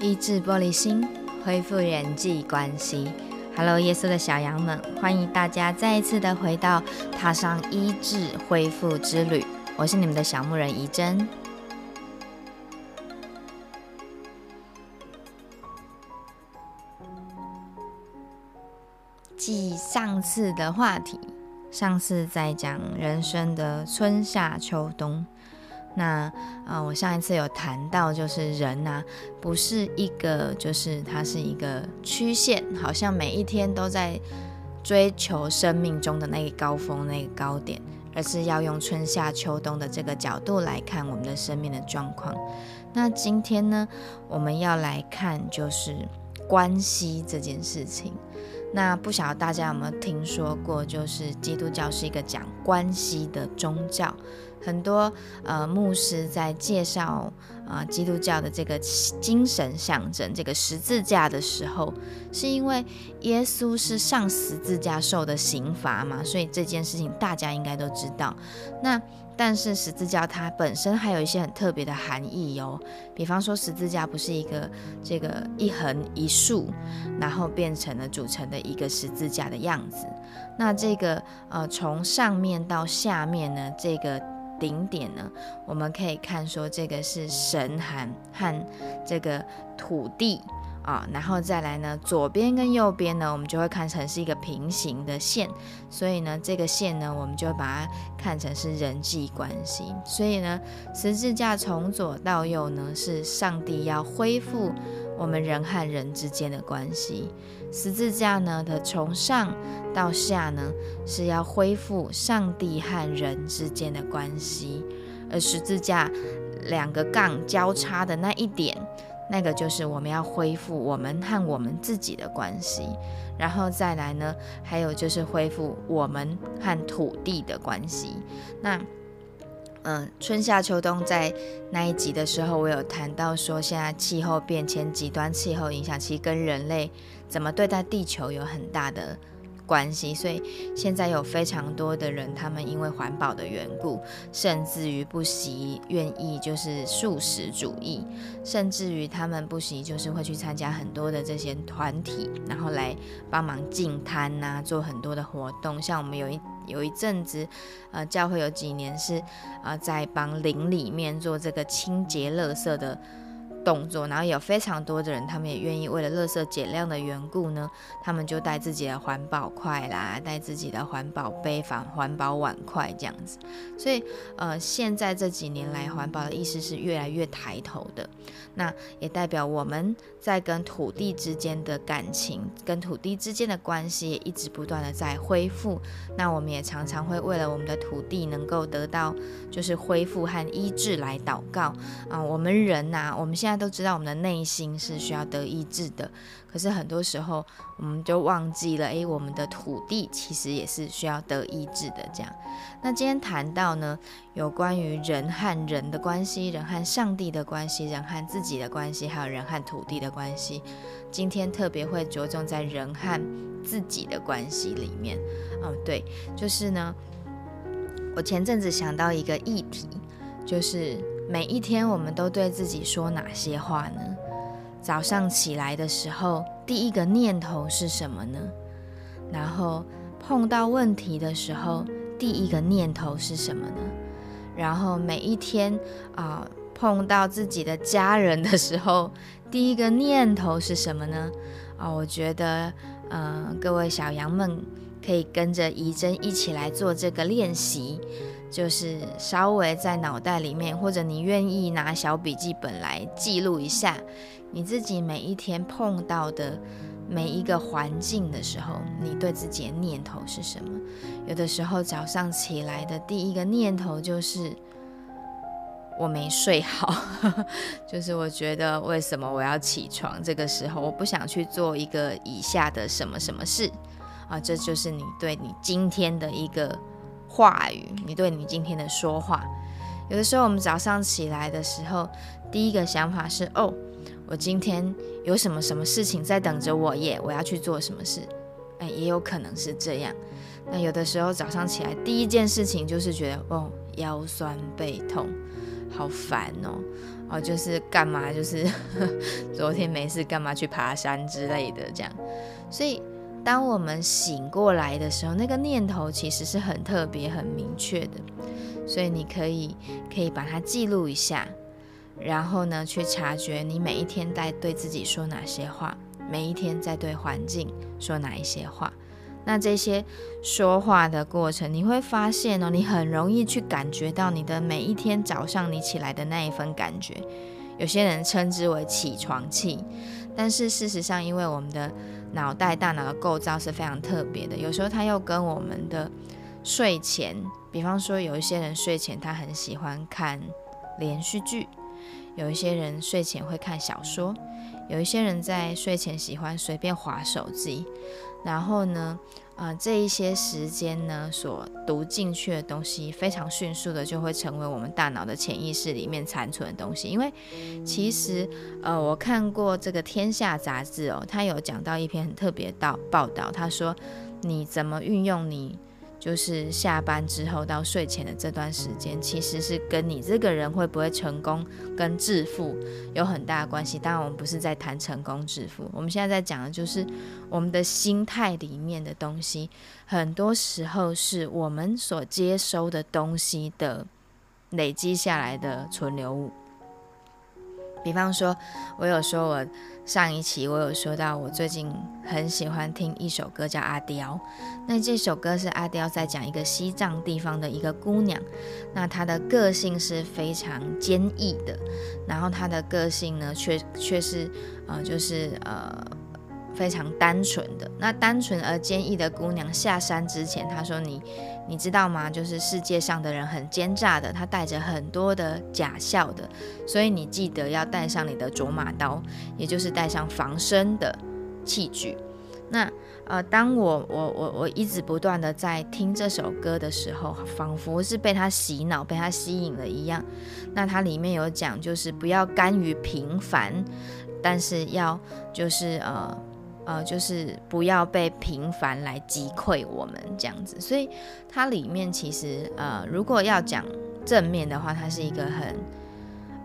医治玻璃心，恢复人际关系。Hello，耶稣的小羊们，欢迎大家再一次的回到踏上医治恢复之旅。我是你们的小牧人怡珍。继上次的话题，上次在讲人生的春夏秋冬。那啊，我上一次有谈到，就是人呐，不是一个，就是它是一个曲线，好像每一天都在追求生命中的那个高峰、那个高点，而是要用春夏秋冬的这个角度来看我们的生命的状况。那今天呢，我们要来看就是关系这件事情。那不晓得大家有没有听说过，就是基督教是一个讲关系的宗教。很多呃牧师在介绍啊基督教的这个精神象征这个十字架的时候，是因为耶稣是上十字架受的刑罚嘛，所以这件事情大家应该都知道。那但是十字架它本身还有一些很特别的含义哦，比方说十字架不是一个这个一横一竖，然后变成了组成的一个十字架的样子。那这个呃从上面到下面呢，这个。顶点呢，我们可以看说这个是神寒和这个土地啊，然后再来呢，左边跟右边呢，我们就会看成是一个平行的线，所以呢，这个线呢，我们就把它看成是人际关系。所以呢，十字架从左到右呢，是上帝要恢复我们人和人之间的关系。十字架呢的从上到下呢是要恢复上帝和人之间的关系，而十字架两个杠交叉的那一点，那个就是我们要恢复我们和我们自己的关系，然后再来呢，还有就是恢复我们和土地的关系。那嗯，春夏秋冬在那一集的时候，我有谈到说，现在气候变迁、极端气候影响，其实跟人类怎么对待地球有很大的。关系，所以现在有非常多的人，他们因为环保的缘故，甚至于不惜愿意就是素食主义，甚至于他们不惜就是会去参加很多的这些团体，然后来帮忙进摊呐，做很多的活动。像我们有一有一阵子，呃，教会有几年是呃在帮林里面做这个清洁垃圾的。动作，然后有非常多的人，他们也愿意为了垃圾减量的缘故呢，他们就带自己的环保筷啦，带自己的环保杯、反环保碗筷这样子。所以，呃，现在这几年来，环保的意识是越来越抬头的。那也代表我们在跟土地之间的感情，跟土地之间的关系也一直不断的在恢复。那我们也常常会为了我们的土地能够得到就是恢复和医治来祷告啊。我们人呐，我们现在大家都知道我们的内心是需要得医治的。可是很多时候，我们就忘记了，诶，我们的土地其实也是需要得医治的。这样，那今天谈到呢，有关于人和人的关系，人和上帝的关系，人和自己的关系，还有人和土地的关系。今天特别会着重在人和自己的关系里面。哦，对，就是呢，我前阵子想到一个议题，就是每一天我们都对自己说哪些话呢？早上起来的时候，第一个念头是什么呢？然后碰到问题的时候，第一个念头是什么呢？然后每一天啊，碰到自己的家人的时候，第一个念头是什么呢？啊，我觉得，嗯，各位小羊们可以跟着怡珍一起来做这个练习。就是稍微在脑袋里面，或者你愿意拿小笔记本来记录一下你自己每一天碰到的每一个环境的时候，你对自己的念头是什么？有的时候早上起来的第一个念头就是我没睡好，就是我觉得为什么我要起床？这个时候我不想去做一个以下的什么什么事啊，这就是你对你今天的一个。话语，你对你今天的说话，有的时候我们早上起来的时候，第一个想法是：哦，我今天有什么什么事情在等着我耶，我要去做什么事？哎，也有可能是这样。那有的时候早上起来第一件事情就是觉得：哦，腰酸背痛，好烦哦，哦，就是干嘛，就是 昨天没事干嘛去爬山之类的这样。所以，当我们醒过来的时候，那个念头其实是很特别、很明确的。所以你可以可以把它记录一下，然后呢，去察觉你每一天在对自己说哪些话，每一天在对环境说哪一些话。那这些说话的过程，你会发现哦，你很容易去感觉到你的每一天早上你起来的那一份感觉。有些人称之为起床气，但是事实上，因为我们的脑袋大脑的构造是非常特别的，有时候它又跟我们的睡前。比方说，有一些人睡前他很喜欢看连续剧，有一些人睡前会看小说，有一些人在睡前喜欢随便划手机。然后呢，呃，这一些时间呢，所读进去的东西，非常迅速的就会成为我们大脑的潜意识里面残存的东西。因为其实，呃，我看过这个《天下》杂志哦，他有讲到一篇很特别的报道，他说你怎么运用你。就是下班之后到睡前的这段时间，其实是跟你这个人会不会成功、跟致富有很大的关系。当然，我们不是在谈成功致富，我们现在在讲的就是我们的心态里面的东西，很多时候是我们所接收的东西的累积下来的存留物。比方说，我有说我。上一期我有说到，我最近很喜欢听一首歌，叫《阿刁》。那这首歌是阿刁在讲一个西藏地方的一个姑娘，那她的个性是非常坚毅的，然后她的个性呢，却却是呃，就是呃。非常单纯的那单纯而坚毅的姑娘下山之前，她说：“你你知道吗？就是世界上的人很奸诈的，他带着很多的假笑的，所以你记得要带上你的卓玛刀，也就是带上防身的器具。那呃，当我我我我一直不断的在听这首歌的时候，仿佛是被他洗脑、被他吸引了一样。那它里面有讲，就是不要甘于平凡，但是要就是呃。”呃，就是不要被平凡来击溃我们这样子，所以它里面其实呃，如果要讲正面的话，它是一个很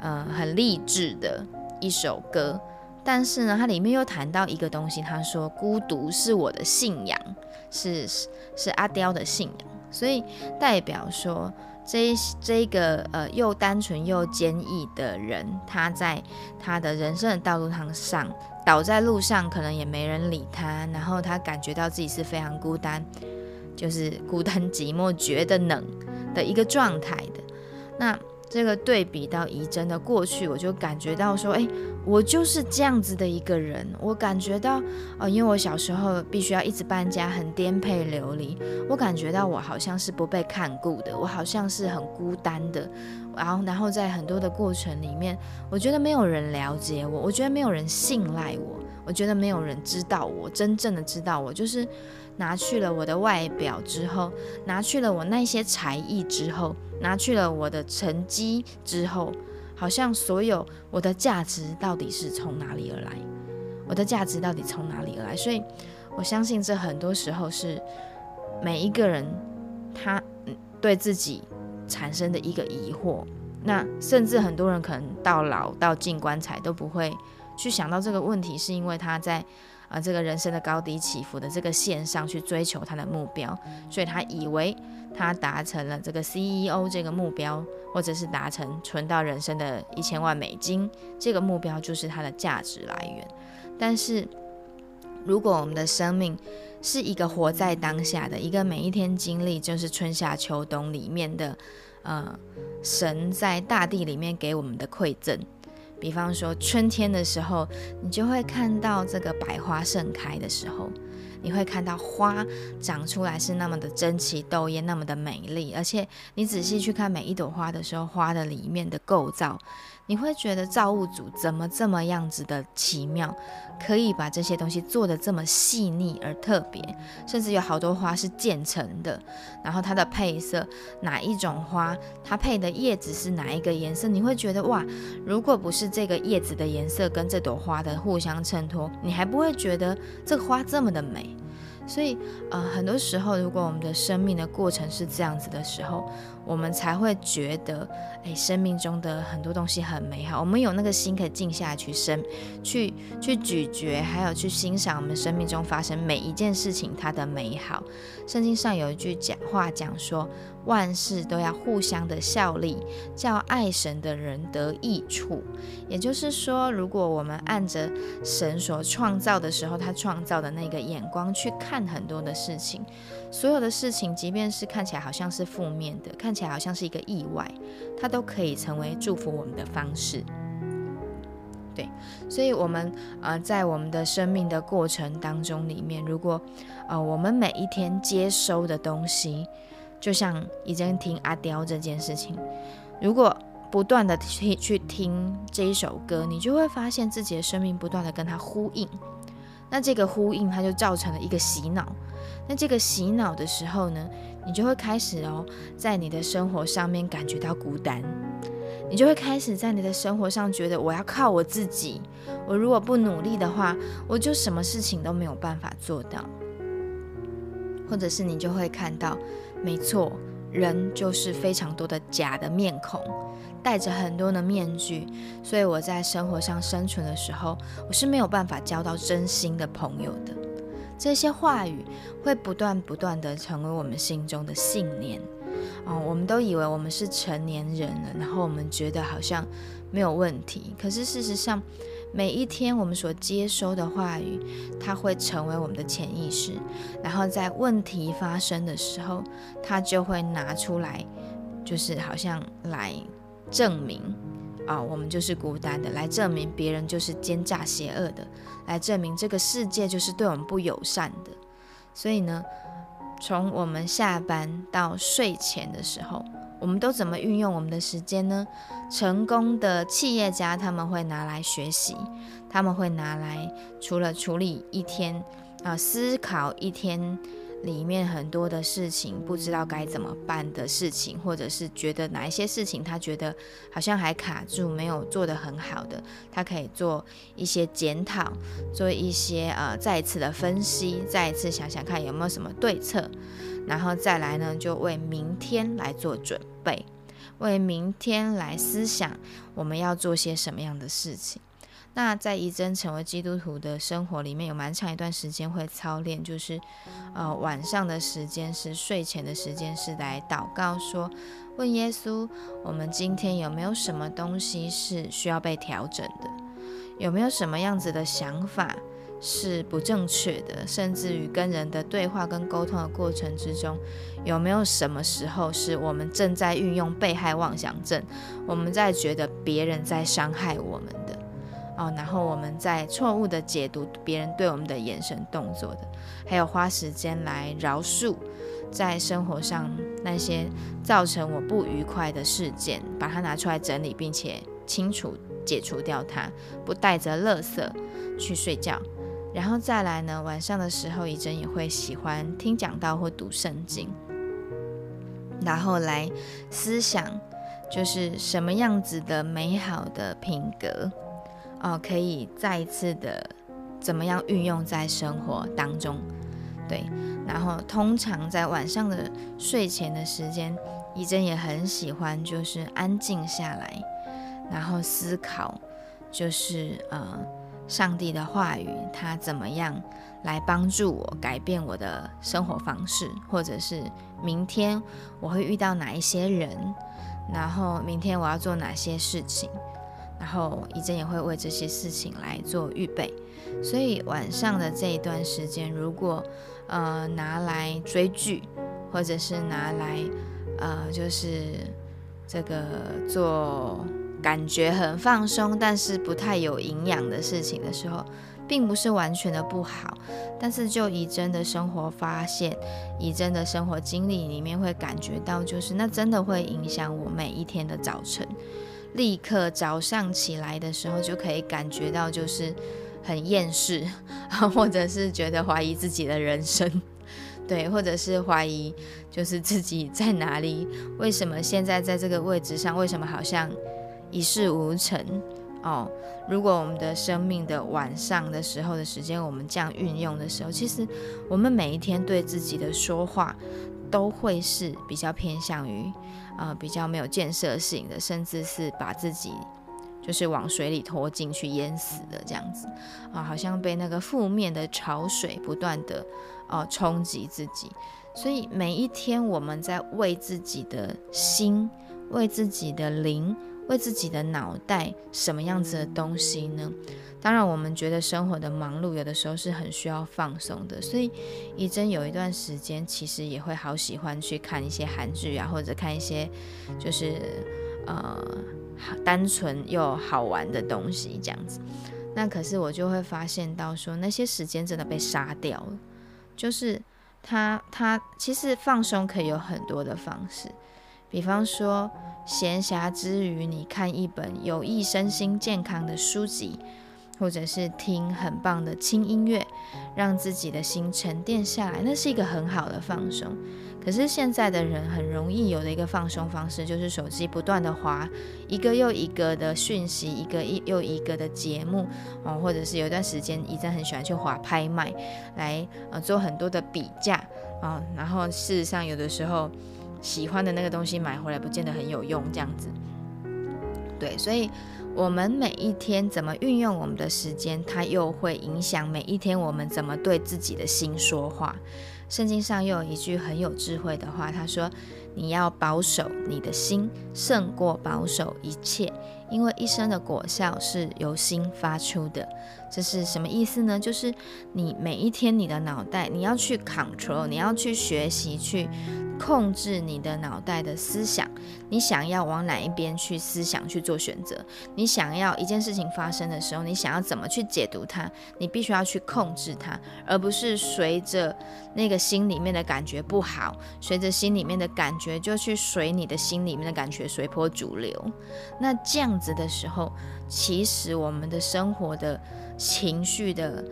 呃很励志的一首歌。但是呢，它里面又谈到一个东西，他说孤独是我的信仰，是是阿刁的信仰，所以代表说这这个呃又单纯又坚毅的人，他在他的人生的道路上。倒在路上，可能也没人理他，然后他感觉到自己是非常孤单，就是孤单寂寞、觉得冷的一个状态的。那这个对比到仪真的过去，我就感觉到说，哎，我就是这样子的一个人。我感觉到，呃，因为我小时候必须要一直搬家，很颠沛流离，我感觉到我好像是不被看顾的，我好像是很孤单的。然后，然后在很多的过程里面，我觉得没有人了解我，我觉得没有人信赖我，我觉得没有人知道我真正的知道我，就是拿去了我的外表之后，拿去了我那些才艺之后，拿去了我的成绩之后，好像所有我的价值到底是从哪里而来？我的价值到底从哪里而来？所以我相信这很多时候是每一个人他对自己。产生的一个疑惑，那甚至很多人可能到老到进棺材都不会去想到这个问题，是因为他在啊这个人生的高低起伏的这个线上去追求他的目标，所以他以为他达成了这个 CEO 这个目标，或者是达成存到人生的一千万美金这个目标就是他的价值来源。但是如果我们的生命，是一个活在当下的一个每一天经历，就是春夏秋冬里面的，呃，神在大地里面给我们的馈赠。比方说春天的时候，你就会看到这个百花盛开的时候，你会看到花长出来是那么的争奇斗艳，那么的美丽，而且你仔细去看每一朵花的时候，花的里面的构造。你会觉得造物主怎么这么样子的奇妙，可以把这些东西做的这么细腻而特别，甚至有好多花是渐层的，然后它的配色，哪一种花它配的叶子是哪一个颜色，你会觉得哇，如果不是这个叶子的颜色跟这朵花的互相衬托，你还不会觉得这花这么的美。所以，呃，很多时候，如果我们的生命的过程是这样子的时候，我们才会觉得，哎，生命中的很多东西很美好。我们有那个心可以静下来去生，去去咀嚼，还有去欣赏我们生命中发生每一件事情它的美好。圣经上有一句讲话讲说。万事都要互相的效力，叫爱神的人得益处。也就是说，如果我们按着神所创造的时候，他创造的那个眼光去看很多的事情，所有的事情，即便是看起来好像是负面的，看起来好像是一个意外，它都可以成为祝福我们的方式。对，所以，我们呃，在我们的生命的过程当中里面，如果呃，我们每一天接收的东西，就像已经听阿刁这件事情，如果不断的去去听这一首歌，你就会发现自己的生命不断的跟它呼应。那这个呼应，它就造成了一个洗脑。那这个洗脑的时候呢，你就会开始哦，在你的生活上面感觉到孤单，你就会开始在你的生活上觉得我要靠我自己，我如果不努力的话，我就什么事情都没有办法做到。或者是你就会看到。没错，人就是非常多的假的面孔，戴着很多的面具，所以我在生活上生存的时候，我是没有办法交到真心的朋友的。这些话语会不断不断的成为我们心中的信念。哦，我们都以为我们是成年人了，然后我们觉得好像没有问题，可是事实上。每一天我们所接收的话语，它会成为我们的潜意识，然后在问题发生的时候，它就会拿出来，就是好像来证明啊，我们就是孤单的，来证明别人就是奸诈邪恶的，来证明这个世界就是对我们不友善的。所以呢，从我们下班到睡前的时候。我们都怎么运用我们的时间呢？成功的企业家他们会拿来学习，他们会拿来除了处理一天啊，思考一天里面很多的事情，不知道该怎么办的事情，或者是觉得哪一些事情他觉得好像还卡住，没有做得很好的，他可以做一些检讨，做一些呃再一次的分析，再一次想想看有没有什么对策。然后再来呢，就为明天来做准备，为明天来思想我们要做些什么样的事情。那在仪真成为基督徒的生活里面，有蛮长一段时间会操练，就是呃晚上的时间是睡前的时间，是来祷告，说问耶稣，我们今天有没有什么东西是需要被调整的？有没有什么样子的想法？是不正确的，甚至于跟人的对话跟沟通的过程之中，有没有什么时候是我们正在运用被害妄想症？我们在觉得别人在伤害我们的哦，然后我们在错误的解读别人对我们的眼神动作的，还有花时间来饶恕在生活上那些造成我不愉快的事件，把它拿出来整理，并且清除解除掉它，不带着垃圾去睡觉。然后再来呢，晚上的时候，怡珍也会喜欢听讲道或读圣经，然后来思想，就是什么样子的美好的品格哦，可以再一次的怎么样运用在生活当中。对，然后通常在晚上的睡前的时间，怡珍也很喜欢，就是安静下来，然后思考，就是呃。上帝的话语，他怎么样来帮助我改变我的生活方式，或者是明天我会遇到哪一些人，然后明天我要做哪些事情，然后一阵也会为这些事情来做预备。所以晚上的这一段时间，如果呃拿来追剧，或者是拿来呃就是这个做。感觉很放松，但是不太有营养的事情的时候，并不是完全的不好。但是就以真的生活发现，以真的生活经历里面会感觉到，就是那真的会影响我每一天的早晨。立刻早上起来的时候，就可以感觉到就是很厌世，或者是觉得怀疑自己的人生，对，或者是怀疑就是自己在哪里，为什么现在在这个位置上，为什么好像。一事无成哦，如果我们的生命的晚上的时候的时间，我们这样运用的时候，其实我们每一天对自己的说话，都会是比较偏向于，呃，比较没有建设性的，甚至是把自己就是往水里拖进去淹死的这样子，啊，好像被那个负面的潮水不断的，呃，冲击自己。所以每一天我们在为自己的心，为自己的灵。为自己的脑袋什么样子的东西呢？当然，我们觉得生活的忙碌有的时候是很需要放松的。所以，怡珍有一段时间其实也会好喜欢去看一些韩剧啊，或者看一些就是呃单纯又好玩的东西这样子。那可是我就会发现到说，那些时间真的被杀掉了。就是他他其实放松可以有很多的方式。比方说，闲暇之余，你看一本有益身心健康的书籍，或者是听很棒的轻音乐，让自己的心沉淀下来，那是一个很好的放松。可是现在的人很容易有的一个放松方式，就是手机不断的滑一个又一个的讯息，一个一又一个的节目哦，或者是有一段时间，一直很喜欢去滑拍卖，来呃做很多的比价啊，然后事实上有的时候。喜欢的那个东西买回来不见得很有用，这样子。对，所以我们每一天怎么运用我们的时间，它又会影响每一天我们怎么对自己的心说话。圣经上又有一句很有智慧的话，他说：“你要保守你的心，胜过保守一切。”因为一生的果效是由心发出的，这是什么意思呢？就是你每一天你的脑袋，你要去 control，你要去学习去控制你的脑袋的思想。你想要往哪一边去思想去做选择？你想要一件事情发生的时候，你想要怎么去解读它？你必须要去控制它，而不是随着那个心里面的感觉不好，随着心里面的感觉就去随你的心里面的感觉随波逐流。那这样。子的时候，其实我们的生活的情绪的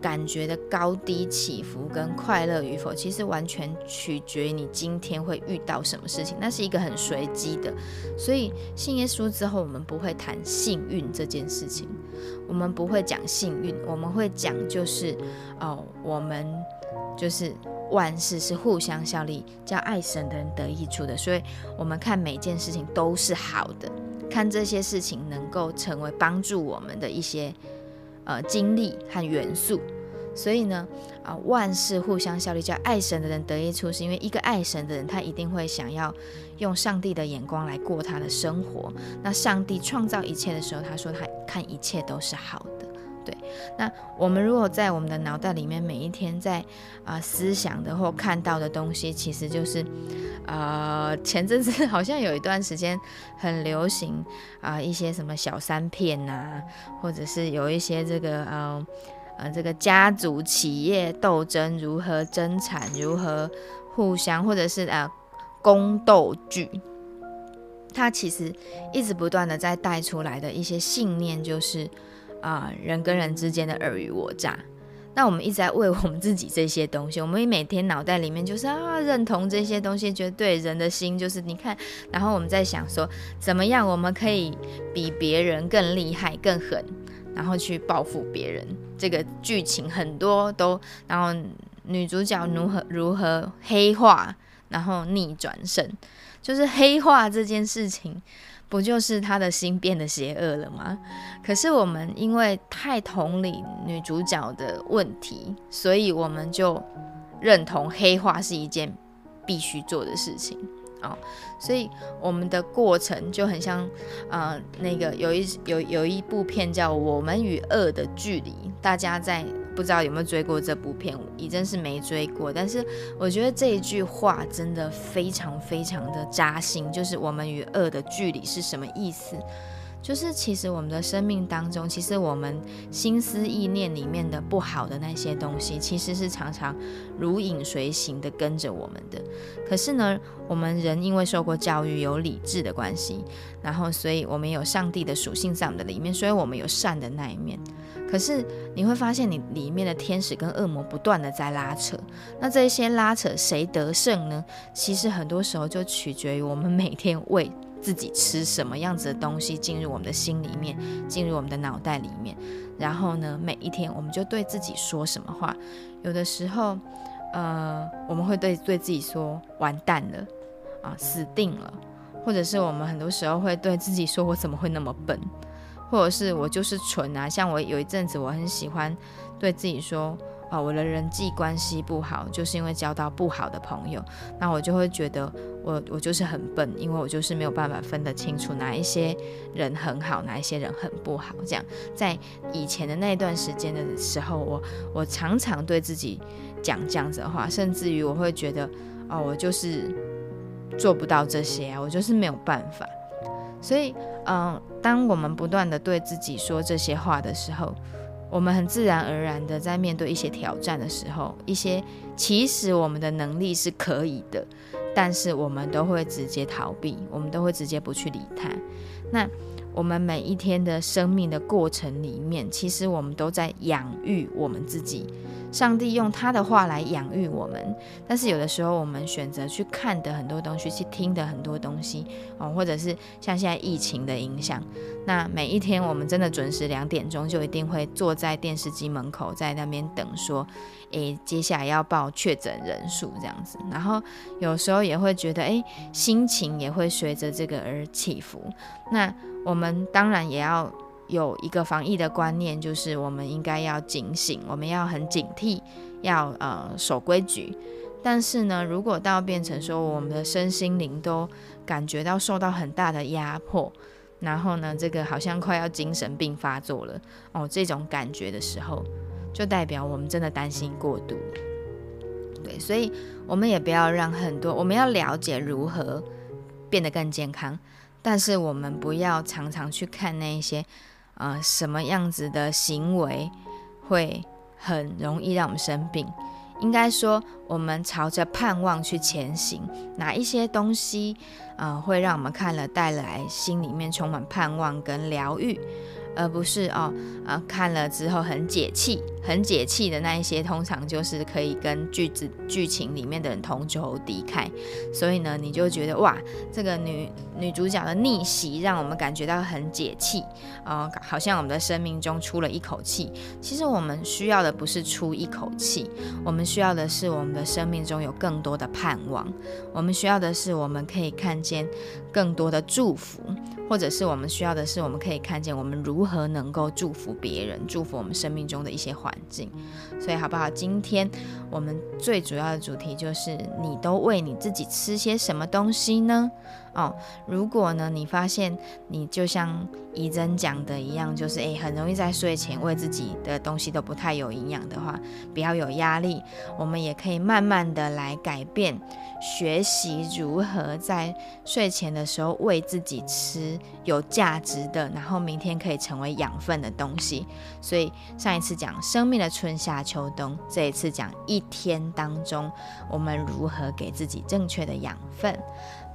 感觉的高低起伏跟快乐与否，其实完全取决于你今天会遇到什么事情，那是一个很随机的。所以信耶稣之后，我们不会谈幸运这件事情，我们不会讲幸运，我们会讲就是哦，我们就是万事是互相效力，叫爱神的人得益处的。所以我们看每件事情都是好的。看这些事情能够成为帮助我们的一些呃经历和元素，所以呢啊万事互相效力，叫爱神的人得益处，是因为一个爱神的人，他一定会想要用上帝的眼光来过他的生活。那上帝创造一切的时候，他说他看一切都是好的。对，那我们如果在我们的脑袋里面每一天在啊思想的或看到的东西，其实就是。呃，前阵子 好像有一段时间很流行啊，一些什么小三片呐，或者是有一些这个呃呃这个家族企业斗争如何争产，如何互相，或者是呃宫斗剧，它其实一直不断的在带出来的一些信念，就是啊人跟人之间的尔虞我诈。那我们一直在为我们自己这些东西，我们每天脑袋里面就是啊认同这些东西，觉得对人的心就是你看，然后我们在想说怎么样我们可以比别人更厉害、更狠，然后去报复别人。这个剧情很多都，然后女主角如何如何黑化，然后逆转胜，就是黑化这件事情。不就是他的心变得邪恶了吗？可是我们因为太同理女主角的问题，所以我们就认同黑化是一件必须做的事情所以我们的过程就很像，呃，那个有一有有一部片叫《我们与恶的距离》，大家在。不知道有没有追过这部片，已真是没追过。但是我觉得这一句话真的非常非常的扎心，就是我们与恶的距离是什么意思？就是其实我们的生命当中，其实我们心思意念里面的不好的那些东西，其实是常常如影随形的跟着我们的。可是呢，我们人因为受过教育，有理智的关系，然后所以我们有上帝的属性在我们的里面，所以我们有善的那一面。可是你会发现，你里面的天使跟恶魔不断的在拉扯。那这些拉扯谁得胜呢？其实很多时候就取决于我们每天为自己吃什么样子的东西进入我们的心里面，进入我们的脑袋里面。然后呢，每一天我们就对自己说什么话？有的时候，呃，我们会对对自己说“完蛋了”啊，“死定了”，或者是我们很多时候会对自己说“我怎么会那么笨”，或者是我就是蠢啊。像我有一阵子，我很喜欢对自己说。哦，我的人际关系不好，就是因为交到不好的朋友，那我就会觉得我我就是很笨，因为我就是没有办法分得清楚哪一些人很好，哪一些人很不好。这样，在以前的那段时间的时候，我我常常对自己讲这样子的话，甚至于我会觉得，哦，我就是做不到这些啊，我就是没有办法。所以，嗯，当我们不断的对自己说这些话的时候，我们很自然而然的在面对一些挑战的时候，一些其实我们的能力是可以的，但是我们都会直接逃避，我们都会直接不去理它。那我们每一天的生命的过程里面，其实我们都在养育我们自己。上帝用他的话来养育我们，但是有的时候我们选择去看的很多东西，去听的很多东西哦，或者是像现在疫情的影响，那每一天我们真的准时两点钟就一定会坐在电视机门口，在那边等，说，诶，接下来要报确诊人数这样子，然后有时候也会觉得，诶，心情也会随着这个而起伏。那我们当然也要。有一个防疫的观念，就是我们应该要警醒，我们要很警惕，要呃守规矩。但是呢，如果到变成说我们的身心灵都感觉到受到很大的压迫，然后呢，这个好像快要精神病发作了哦，这种感觉的时候，就代表我们真的担心过度。对，所以我们也不要让很多，我们要了解如何变得更健康，但是我们不要常常去看那一些。呃，什么样子的行为会很容易让我们生病？应该说，我们朝着盼望去前行，哪一些东西呃会让我们看了带来心里面充满盼望跟疗愈？而不是哦，啊，看了之后很解气，很解气的那一些，通常就是可以跟剧子剧情里面的人同仇敌忾，所以呢，你就觉得哇，这个女女主角的逆袭让我们感觉到很解气啊，好像我们的生命中出了一口气。其实我们需要的不是出一口气，我们需要的是我们的生命中有更多的盼望，我们需要的是我们可以看见更多的祝福。或者是我们需要的是，我们可以看见我们如何能够祝福别人，祝福我们生命中的一些环境。所以好不好？今天我们最主要的主题就是：你都为你自己吃些什么东西呢？哦，如果呢，你发现你就像怡珍讲的一样，就是诶，很容易在睡前为自己的东西都不太有营养的话，不要有压力，我们也可以慢慢的来改变，学习如何在睡前的时候为自己吃有价值的，然后明天可以成为养分的东西。所以上一次讲生命的春夏秋冬，这一次讲一天当中我们如何给自己正确的养分。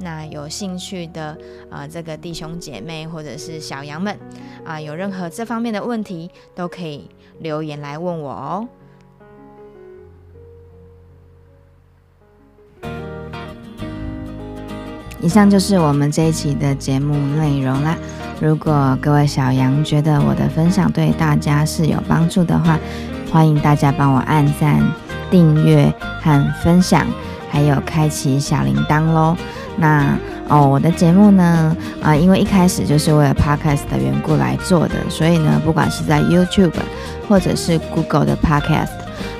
那有兴趣的啊，这个弟兄姐妹或者是小羊们啊，有任何这方面的问题，都可以留言来问我哦。以上就是我们这一期的节目内容啦。如果各位小羊觉得我的分享对大家是有帮助的话，欢迎大家帮我按赞、订阅和分享，还有开启小铃铛喽。那哦，我的节目呢，啊，因为一开始就是为了 podcast 的缘故来做的，所以呢，不管是在 YouTube，或者是 Google 的 podcast，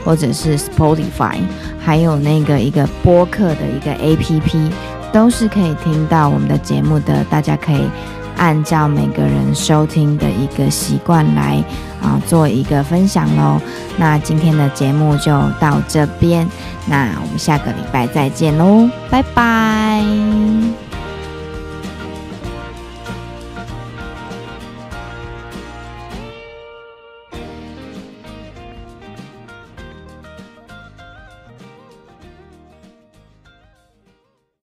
或者是 Spotify，还有那个一个播客的一个 APP，都是可以听到我们的节目的。大家可以按照每个人收听的一个习惯来啊，做一个分享喽。那今天的节目就到这边。那我们下个礼拜再见喽，拜拜。